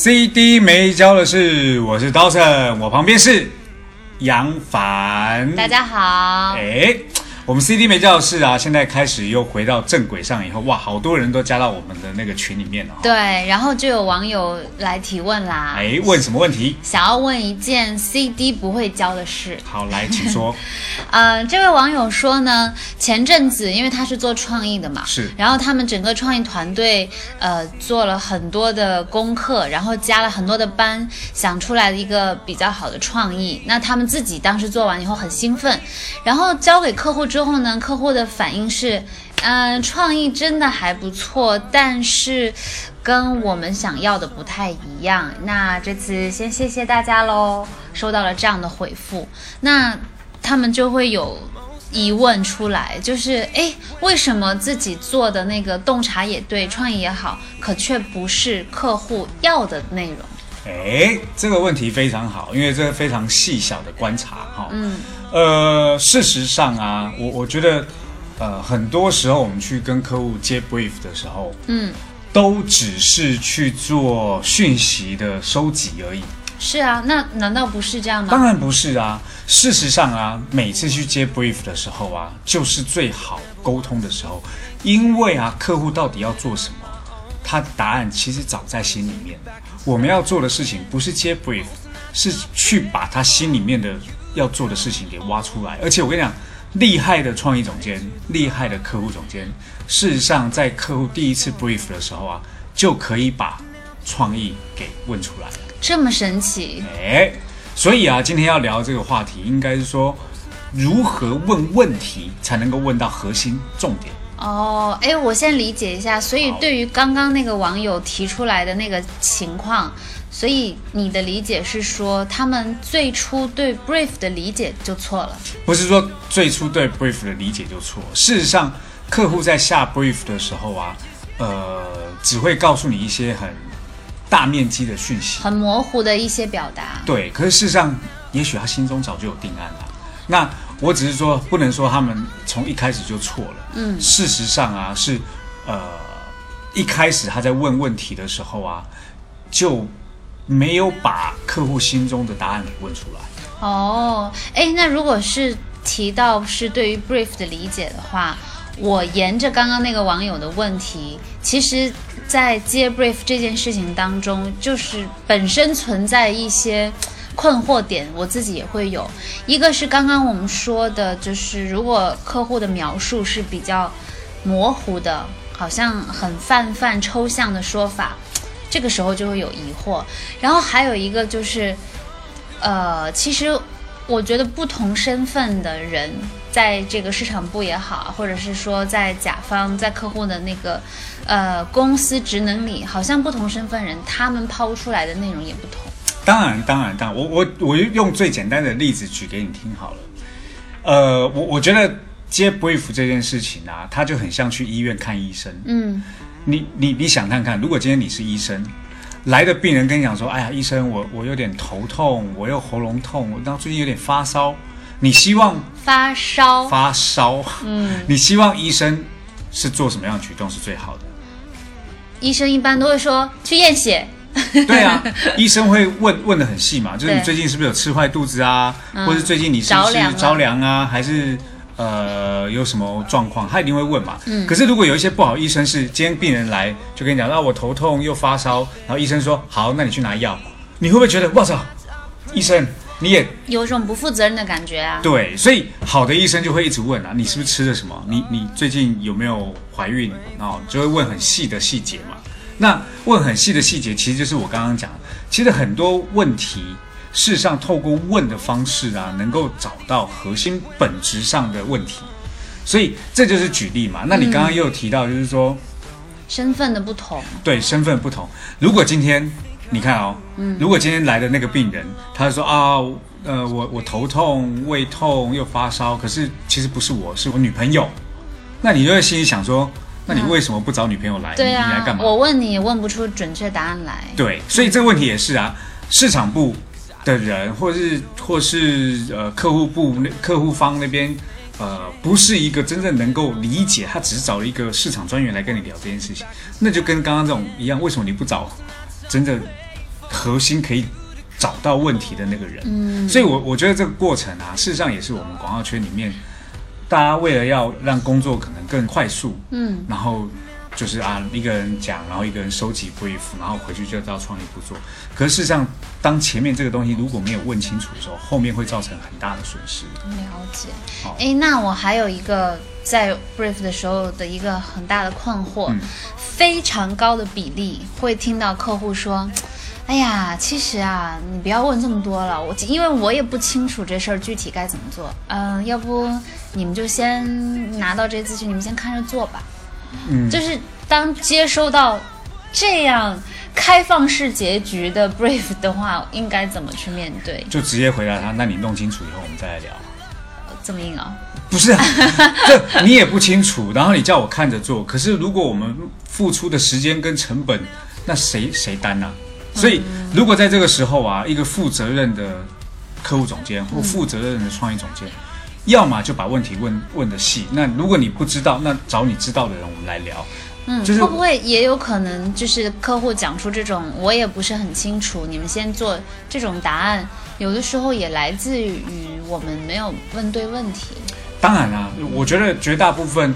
CD 没交的事，我是刀神，我旁边是杨凡。大家好，哎，我们 CD 没教的事啊，现在开始又回到正轨上以后，哇，好多人都加到我们的那个群里面了。对，然后就有网友来提问啦，哎，问什么问题？想要问一件 CD 不会教的事。好，来，请说。呃，这位网友说呢，前阵子因为他是做创意的嘛，是然后他们整个创意团队呃做了很多的功课，然后加了很多的班，想出来的一个比较好的创意。那他们自己当时做完以后很兴奋，然后交给客户之后呢，客户的反应是，嗯、创意真的还不错，但是跟我们想要的不太一样。那这次先谢谢大家喽，收到了这样的回复。那他们就会有疑问出来，就是诶，为什么自己做的那个洞察也对，创意也好，可却不是客户要的内容？哎，这个问题非常好，因为这个非常细小的观察哈。嗯。呃，事实上啊，我我觉得，呃，很多时候我们去跟客户接 brief 的时候，嗯，都只是去做讯息的收集而已。是啊，那难道不是这样吗？当然不是啊，事实上啊，每次去接 brief 的时候啊，就是最好沟通的时候，因为啊，客户到底要做什么，他的答案其实早在心里面。我们要做的事情不是接 brief，是去把他心里面的要做的事情给挖出来。而且我跟你讲，厉害的创意总监，厉害的客户总监，事实上在客户第一次 brief 的时候啊，就可以把创意给问出来了。这么神奇？哎，所以啊，今天要聊这个话题，应该是说如何问问题才能够问到核心重点。哦，哎，我先理解一下。所以对于刚刚那个网友提出来的那个情况，所以你的理解是说，他们最初对 brief 的理解就错了。不是说最初对 brief 的理解就错，事实上，客户在下 brief 的时候啊，呃，只会告诉你一些很大面积的讯息，很模糊的一些表达。对。可是事实上，也许他心中早就有定案了。那我只是说，不能说他们从一开始就错了。嗯事实上啊，是呃，一开始他在问问题的时候啊，就没有把客户心中的答案给问出来。哦，哎，那如果是提到是对于 brief 的理解的话，我沿着刚刚那个网友的问题，其实，在接 brief 这件事情当中，就是本身存在一些困惑点，我自己也会有。一个是刚刚我们说的，就是如果客户的描述是比较模糊的，好像很泛泛抽象的说法，这个时候就会有疑惑。然后还有一个就是。呃，其实我觉得不同身份的人，在这个市场部也好，或者是说在甲方、在客户的那个呃公司职能里，好像不同身份人他们抛出来的内容也不同。当然，当然，当然，我我我用最简单的例子举给你听好了。呃，我我觉得接 brief 这件事情啊，它就很像去医院看医生。嗯你你你想看看，如果今天你是医生，来的病人跟你讲说，哎呀，医生，我我有点头痛，我又喉咙痛，我到最近有点发烧，你希望发烧，发烧，嗯，你希望医生是做什么样的举动是最好的？医生一般都会说去验血。对啊，医生会问问的很细嘛，就是你最近是不是有吃坏肚子啊，嗯或者最近你是不是着凉啊，还是呃有什么状况，他一定会问嘛。嗯可是如果有一些不好，医生是今天病人来就跟你讲，啊我头痛又发烧，然后医生说好，那你去拿药，你会不会觉得我操，医生你也有一种不负责任的感觉啊。对，所以好的医生就会一直问啊，你是不是吃了什么？你你最近有没有怀孕？哦，就会问很细的细节嘛。那问很细的细节，其实就是我刚刚讲的，其实很多问题，事实上透过问的方式啊，能够找到核心本质上的问题。所以这就是举例嘛。那你刚刚又有提到，就是说，身份的不同，对身份不同。如果今天你看哦，如果今天来的那个病人，他就说啊，呃，我我头痛、胃痛又发烧，可是其实不是我，是我女朋友。那你就会心里想说，那你为什么不找女朋友来？对你你来啊干，嘛？我问你也问不出准确答案来。对，所以这个问题也是啊，市场部的人，或是或是呃客户部那客户方那边，呃，不是一个真正能够理解，他只是找了一个市场专员来跟你聊这件事情，那就跟刚刚这种一样，为什么你不找真正核心可以找到问题的那个人？嗯，所以我我觉得这个过程啊，事实上也是我们广告圈里面，大家为了要让工作可能更快速，嗯，然后就是啊，一个人讲，然后一个人收集 brief，然后回去就到创意部做。可是事实上，当前面这个东西如果没有问清楚的时候，后面会造成很大的损失。了解好。哎，那我还有一个在 brief 的时候的一个很大的困惑，嗯非常高的比例会听到客户说。哎呀，其实啊，你不要问这么多了，我因为我也不清楚这事儿具体该怎么做。嗯、要不你们就先拿到这些资讯，你们先看着做吧。嗯，就是当接收到这样开放式结局的 brief 的话，应该怎么去面对？就直接回答他，那你弄清楚以后我们再来聊。这么硬啊？不是啊，这你也不清楚，然后你叫我看着做，可是如果我们付出的时间跟成本，那谁谁担呢、所以如果在这个时候啊，一个负责任的客户总监或负责任的创意总监，要么就把问题问问的细，那如果你不知道，那找你知道的人我们来聊。嗯，就是会不会也有可能就是客户讲出这种我也不是很清楚，你们先做这种答案，有的时候也来自于我们没有问对问题。当然啦、我觉得绝大部分，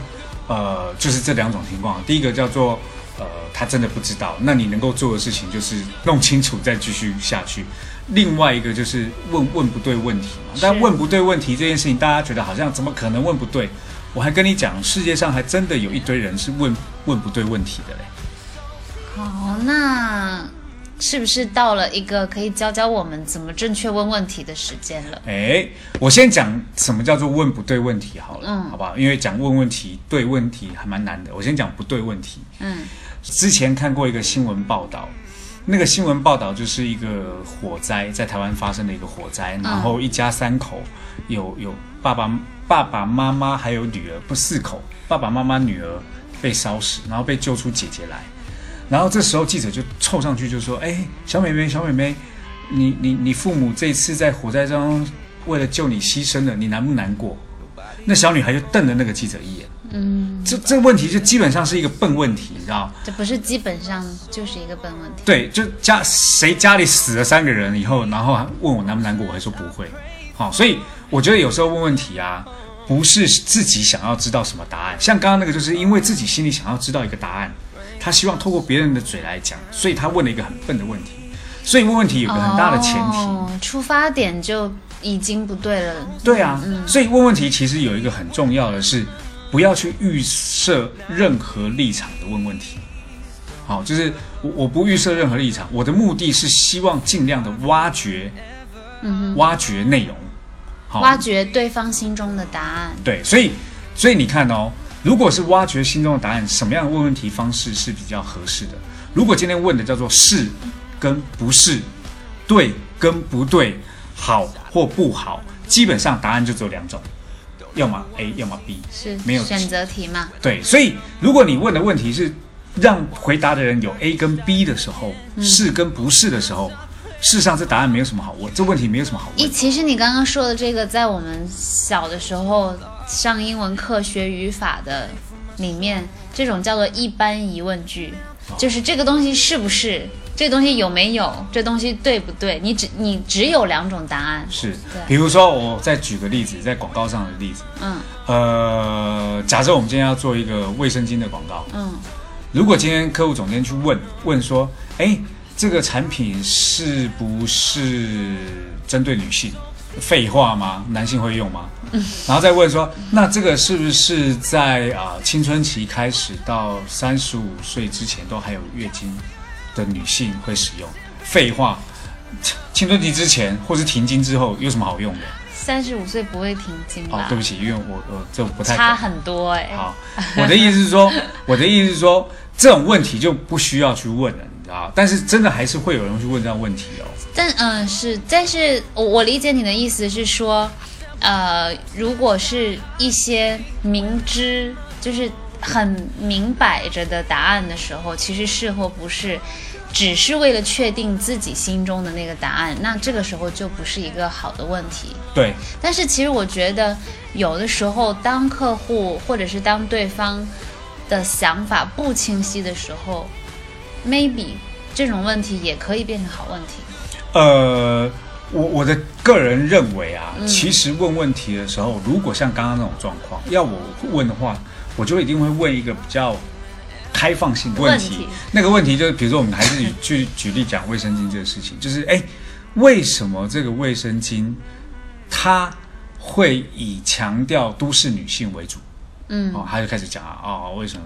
呃，就是这两种情况。第一个叫做，呃，他真的不知道，那你能够做的事情就是弄清楚再继续下去。另外一个就是问问不对问题嘛，但问不对问题这件事情，大家觉得好像怎么可能问不对？我还跟你讲，世界上还真的有一堆人是问问不对问题的嘞。好，那是不是到了一个可以教教我们怎么正确问问题的时间了？哎，我先讲什么叫做问不对问题好了，嗯好不好？因为讲问问题、对问题还蛮难的。我先讲不对问题。嗯之前看过一个新闻报道，那个新闻报道就是一个火灾，在台湾发生的一个火灾，然后一家三口，有有爸爸爸爸妈妈还有女儿，不四口，爸爸妈妈女儿被烧死，然后被救出姐姐来，然后这时候记者就凑上去就说：“哎，小妹妹，小妹妹，你你你父母这次在火灾中为了救你牺牲了，你难不难过？”那小女孩就瞪了那个记者一眼。嗯，这这个问题就基本上是一个笨问题，你知道？这不是基本上就是一个笨问题。对，就家谁家里死了三个人以后，然后还问我难不难过，我还说不会。好，所以我觉得有时候问问题啊，不是自己想要知道什么答案，像刚刚那个，就是因为自己心里想要知道一个答案，他希望透过别人的嘴来讲，所以他问了一个很笨的问题。所以问问题有个很大的前提，哦、出发点就已经不对了。对啊，所以问问题其实有一个很重要的是，不要去预设任何立场的问问题。好，就是我我不预设任何立场，我的目的是希望尽量的挖掘，嗯挖掘内容。好，挖掘对方心中的答案。对，所以所以你看哦，如果是挖掘心中的答案，什么样的问问题方式是比较合适的？如果今天问的叫做是跟不是，对跟不对，好或不好，基本上答案就只有两种，要么 A，要么 B。是没有选择题嘛？对，所以如果你问的问题是让回答的人有 A 跟 B 的时候，是跟不是的时候，事实上这答案没有什么好问，这问题没有什么好一，问。其实你刚刚说的这个，在我们小的时候上英文课学语法的里面，这种叫做一般疑问句，就是这个东西是不是，这个东西有没有，这东西对不对？你只你只有两种答案。是对，比如说我再举个例子，在广告上的例子，嗯呃，假设我们今天要做一个卫生巾的广告，嗯如果今天客户总监去问问说，哎，这个产品是不是针对女性？废话吗？男性会用吗？然后再问说，那这个是不是在啊、青春期开始到三十五岁之前都还有月经的女性会使用？废话，青春期之前或是停经之后有什么好用的？三十五岁不会停经哦吧，？对不起，因为我我这不太差很多哎、好，我的意思是说，我的意思是说，这种问题就不需要去问了，你知的啊，但是真的还是会有人去问这样问题哦。但嗯、是，但是我我理解你的意思是说，呃，如果是一些明知就是很明摆着的答案的时候，其实是或不是，只是为了确定自己心中的那个答案，那这个时候就不是一个好的问题。对，但是其实我觉得，有的时候当客户或者是当对方的想法不清晰的时候，maybe 这种问题也可以变成好问题。呃，我我的个人认为啊，其实问问题的时候，如果像刚刚那种状况，要我问的话，我就一定会问一个比较开放性的问题。问题那个问题就是，比如说我们还是举举例讲卫生巾这个事情，就是哎，为什么这个卫生巾它会以强调都市女性为主？嗯，哦，他就开始讲啊，哦，为什么？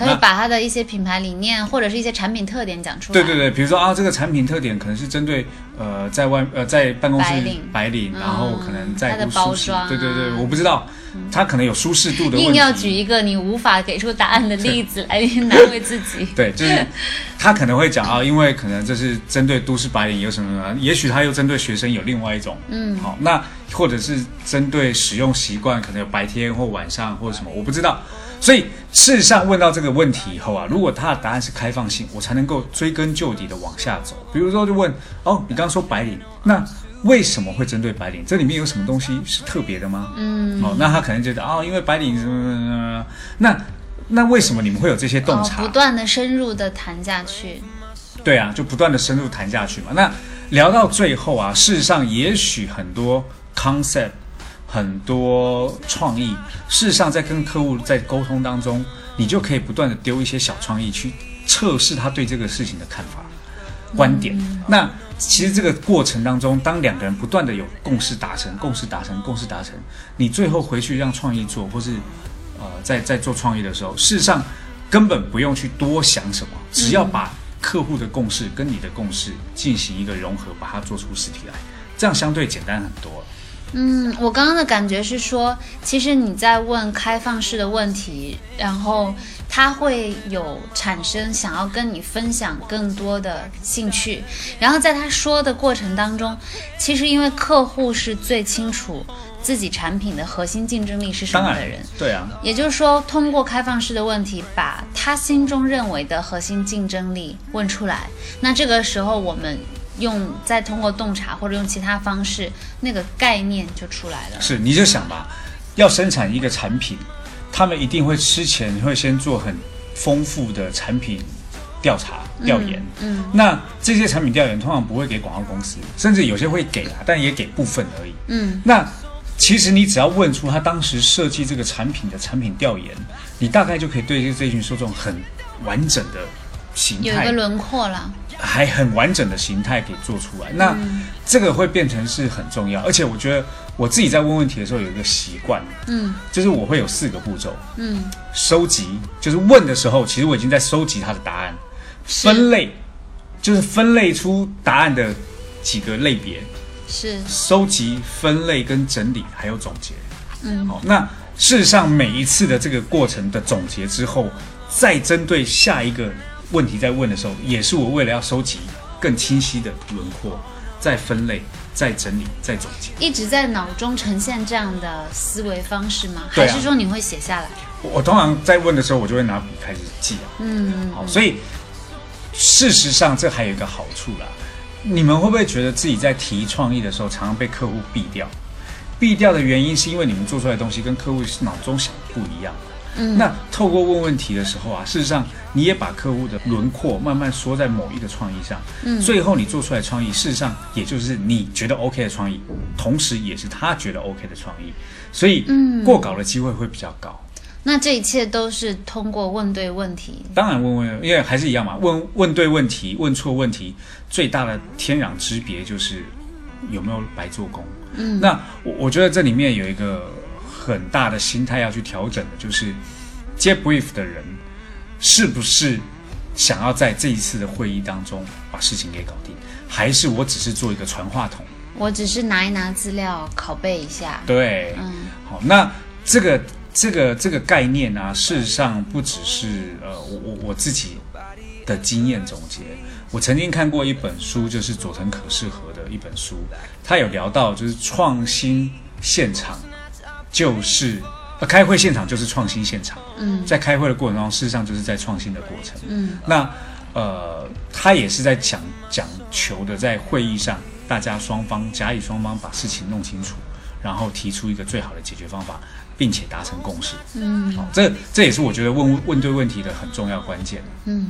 他会把他的一些品牌理念或者是一些产品特点讲出来。对对对，比如说啊，这个产品特点可能是针对呃在外呃在办公室白领白领，然后可能在它的包装啊对对对，我不知道，它可能有舒适度的问题。硬要举一个你无法给出答案的例子来难为自己。对，就是他可能会讲啊，因为可能这是针对都市白领有什么什么，也许他又针对学生有另外一种，嗯好，那或者是针对使用习惯，可能有白天或晚上或者什么，我不知道。所以事实上问到这个问题以后啊，如果他的答案是开放性，我才能够追根究底的往下走。比如说就问哦，你刚刚说白领，那为什么会针对白领？这里面有什么东西是特别的吗？嗯，哦，那他可能觉得哦，因为白领什么什么什么，那那为什么你们会有这些洞哦，察？不断的深入的谈下去。对啊，就不断的深入谈下去嘛。那聊到最后啊，事实上也许很多 concept，很多创意，事实上在跟客户在沟通当中，你就可以不断的丢一些小创意去测试他对这个事情的看法、观点。那其实这个过程当中，当两个人不断的有共识达成、共识达成、共识达成，你最后回去让创意做，或是呃在在做创意的时候，事实上根本不用去多想什么，只要把客户的共识跟你的共识进行一个融合，把它做出实体来，这样相对简单很多。嗯，我刚刚的感觉是说，其实你在问开放式的问题，然后他会有产生想要跟你分享更多的兴趣，然后在他说的过程当中，其实因为客户是最清楚自己产品的核心竞争力是什么的人，，对啊，也就是说，通过开放式的问题，把他心中认为的核心竞争力问出来。那这个时候，我们用再通过洞察或者用其他方式，那个概念就出来了。是你就想吧，要生产一个产品，他们一定会之前会先做很丰富的产品调查调研。嗯，那这些产品调研通常不会给广告公司，甚至有些会给啊，但也给部分而已。嗯，那其实你只要问出他当时设计这个产品的产品调研，你大概就可以对这这群受众很完整的形态。有一个轮廓了。还很完整的形态给做出来，那这个会变成是很重要。而且我觉得我自己在问问题的时候有一个习惯，嗯。就是我会有四个步骤：嗯，收集，就是问的时候，其实我已经在收集他的答案；分类，就是分类出答案的几个类别；是。收集、分类跟整理，还有总结。嗯。好，那事实上每一次的这个过程的总结之后，再针对下一个问题在问的时候，也是我为了要收集更清晰的轮廓，再分类、再整理、再总结。一直在脑中呈现这样的思维方式吗？还是说你会写下来？我我通常在问的时候，我就会拿笔开始记啊。嗯，好，所以事实上这还有一个好处啦。你们会不会觉得自己在提创意的时候，常常被客户避掉？避掉的原因是因为你们做出来的东西跟客户脑中想的不一样。嗯那透过问问题的时候啊，事实上你也把客户的轮廓慢慢缩在某一个创意上，嗯最后你做出来的创意，事实上也就是你觉得 OK 的创意，同时也是他觉得 OK 的创意，所以嗯过稿的机会会比较高。那这一切都是通过问对问题。当然问问，因为还是一样嘛，问问对问题，问错问题，最大的天壤之别就是有没有白做工。嗯，那我我觉得这里面有一个很大的心态要去调整的，就是接 brief 的人是不是想要在这一次的会议当中把事情给搞定，还是我只是做一个传话筒？我只是拿一拿资料拷贝一下。对，嗯好，那这个这个这个概念啊，事实上不只是呃我我我自己的经验总结，我曾经看过一本书，就是佐藤可士和的一本书，他有聊到就是创新现场，就是呃开会现场就是创新现场。嗯在开会的过程中，事实上就是在创新的过程。嗯那呃，他也是在讲讲求的，在会议上大家双方甲乙双方把事情弄清楚，然后提出一个最好的解决方法，并且达成共识。嗯好、这这也是我觉得问问对问题的很重要关键。嗯。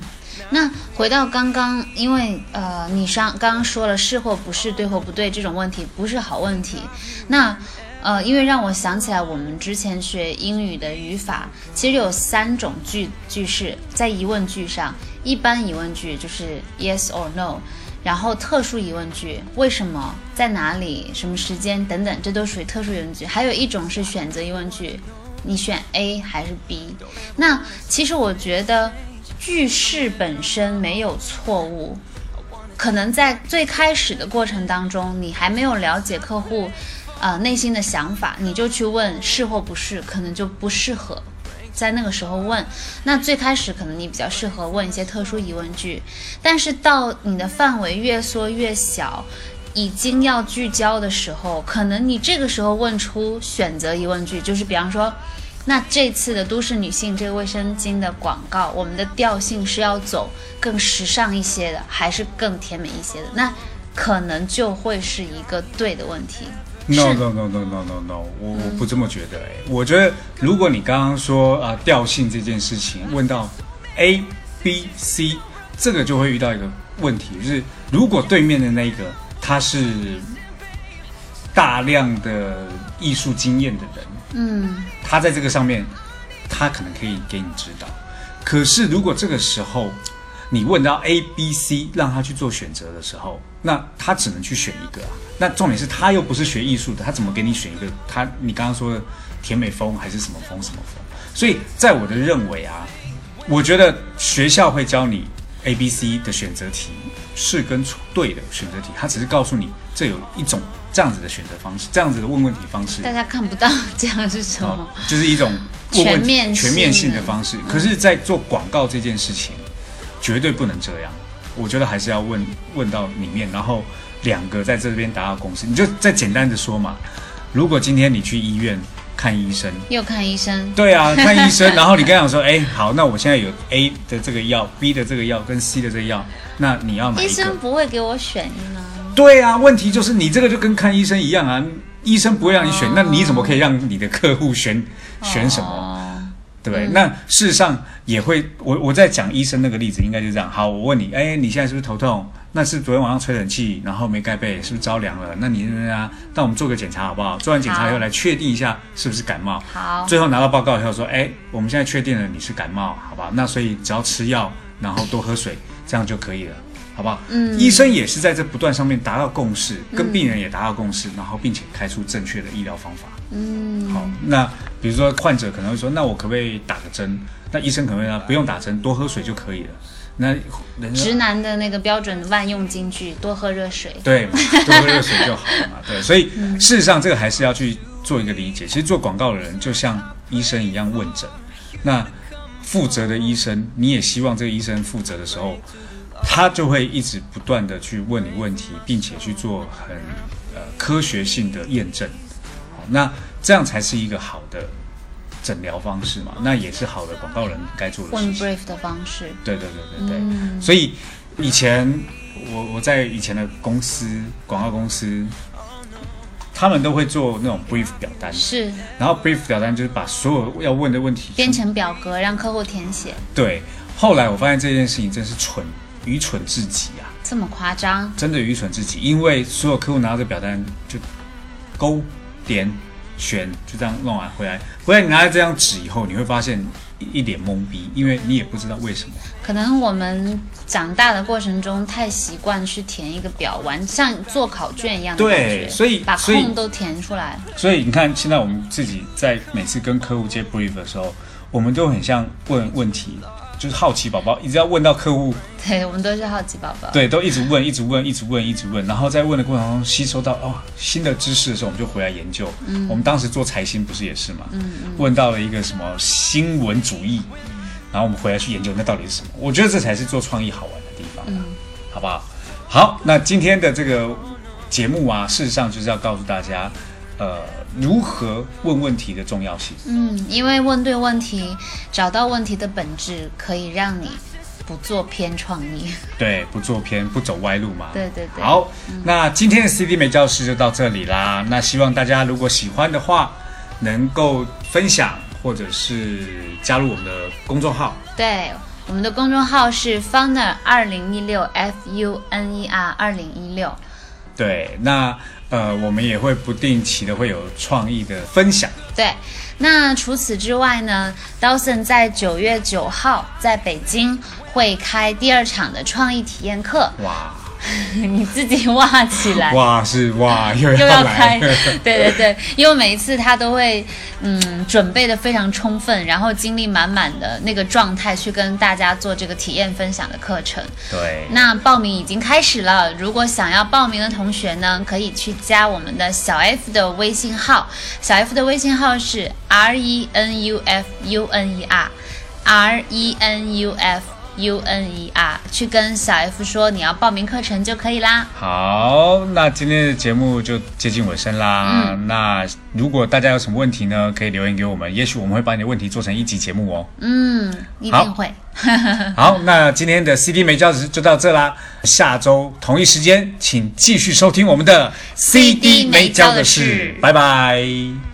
那回到刚刚，因为呃，你上刚刚说了是或不是，对或不对这种问题不是好问题。那呃，因为让我想起来，我们之前学英语的语法，其实有三种句句式，在疑问句上，一般疑问句就是 yes or no，然后特殊疑问句，为什么，在哪里，什么时间等等，这都属于特殊疑问句。还有一种是选择疑问句，你选 A 还是 B？那其实我觉得句式本身没有错误，可能在最开始的过程当中，你还没有了解客户，呃内心的想法，你就去问是或不是，可能就不适合。在那个时候问，那最开始可能你比较适合问一些特殊疑问句，但是到你的范围越缩越小，已经要聚焦的时候，可能你这个时候问出选择疑问句，就是比方说，那这次的都市女性这个卫生巾的广告，我们的调性是要走更时尚一些的，还是更甜美一些的？那可能就会是一个对的问题。No 是。No no no no no no，我我不这么觉得哎、我觉得如果你刚刚说啊、呃调性这件事情问到 A B C，这个就会遇到一个问题，就是如果对面的那个他是大量的艺术经验的人，嗯。他在这个上面，他可能可以给你指导。可是如果这个时候你问到 A、B、C，让他去做选择的时候，那他只能去选一个啊。那重点是他又不是学艺术的，他怎么给你选一个？他你刚刚说的甜美风还是什么风什么风？所以在我的认为啊，我觉得学校会教你 A、B、C 的选择题是跟错对的选择题，他只是告诉你这有一种这样子的选择方式，这样子的问问题方式。大家看不到这样是什么哦？，就是一种全面全面性的方式。可是，在做广告这件事情，绝对不能这样。我觉得还是要问问到里面，然后两个在这边达到共识。你就再简单的说嘛，如果今天你去医院看医生，又看医生，对啊，看医生，然后你跟他讲说，哎，好，那我现在有 A 的这个药，B 的这个药跟 C 的这个药，那你要哪一个医生？不会给我选一呢？对啊，问题就是你这个就跟看医生一样啊，医生不会让你选，那你怎么可以让你的客户选选什么？哦对不对？那事实上也会，我我在讲医生那个例子，应该就这样。好，我问你，哎，你现在是不是头痛？那是昨天晚上吹冷气，然后没盖被，是不是着凉了？那你啊，那我们做个检查好不好？做完检查以后好来确定一下是不是感冒。好，最后拿到报告以后说，哎，我们现在确定了你是感冒，好吧？那所以只要吃药，然后多喝水，这样就可以了，好不好？嗯医生也是在这不断上面达到共识，跟病人也达到共识，然后并且开出正确的医疗方法。嗯，好，那比如说患者可能会说，那我可不可以打个针？那医生可能会说不用打针，多喝水就可以了。那人直男的那个标准万用金句，多喝热水。对，多喝热水就好了嘛。对，所以事实上这个还是要去做一个理解。其实做广告的人就像医生一样问诊，那负责的医生，你也希望这个医生负责的时候，他就会一直不断的去问你问题，并且去做很呃科学性的验证。好，那这样才是一个好的诊疗方式嘛，那也是好的广告人该做的事问情。brief 的方式，对对对对对，嗯所以以前我我在以前的公司广告公司，他们都会做那种 brief 表单，是然后 brief 表单就是把所有要问的问题编成表格让客户填写，对。后来我发现这件事情真是蠢，愚蠢至极啊！这么夸张？真的愚蠢至极，因为所有客户拿到这表单就勾点选，就这样弄完回来，回来你拿到这张纸以后，你会发现一一脸懵逼，因为你也不知道为什么。可能我们长大的过程中太习惯去填一个表，完像做考卷一样的感觉，对所以把空都填出来。所以你看，现在我们自己在每次跟客户接 brief 的时候，我们都很像问问题，就是好奇宝宝，一直要问到客户，对，我们都是好奇宝宝。对，都一直问，一直问，一直问，一直问，然后在问的过程中吸收到哦新的知识的时候，我们就回来研究。嗯，我们当时做财新不是也是嘛？嗯嗯，问到了一个什么新闻主义，然后我们回来去研究那到底是什么？我觉得这才是做创意好玩的地方。嗯，好不好？好，那今天的这个节目啊，事实上就是要告诉大家，呃，如何问问题的重要性。嗯，因为问对问题，找到问题的本质，可以让你不做偏创意。对，不做偏，不走歪路嘛。对对对。好，那今天的 CD 美教室就到这里啦。那希望大家如果喜欢的话，能够分享或者是加入我们的公众号。对，我们的公众号是 Funer 二零一六 F U N E R 二零一六。对，那呃，我们也会不定期的会有创意的分享。对，那除此之外呢，Dawson 在九月九号在北京会开第二场的创意体验课。哇！你自己哇起来，哇是哇又又要开，来，对对对，因为每一次他都会嗯准备的非常充分，然后精力满满的那个状态去跟大家做这个体验分享的课程。对，那报名已经开始了，如果想要报名的同学呢，可以去加我们的小 F 的微信号，小 F 的微信号是 R E N U F U N E R，R E N U F U N E R，去跟小 F 说你要报名课程就可以啦。好，那今天的节目就接近尾声啦。嗯那如果大家有什么问题呢，可以留言给我们，也许我们会把你的问题做成一集节目哦。嗯，一定会。好，那今天的 CD 美教室就到这啦。下周同一时间，请继续收听我们的 CD 美教的事。拜拜。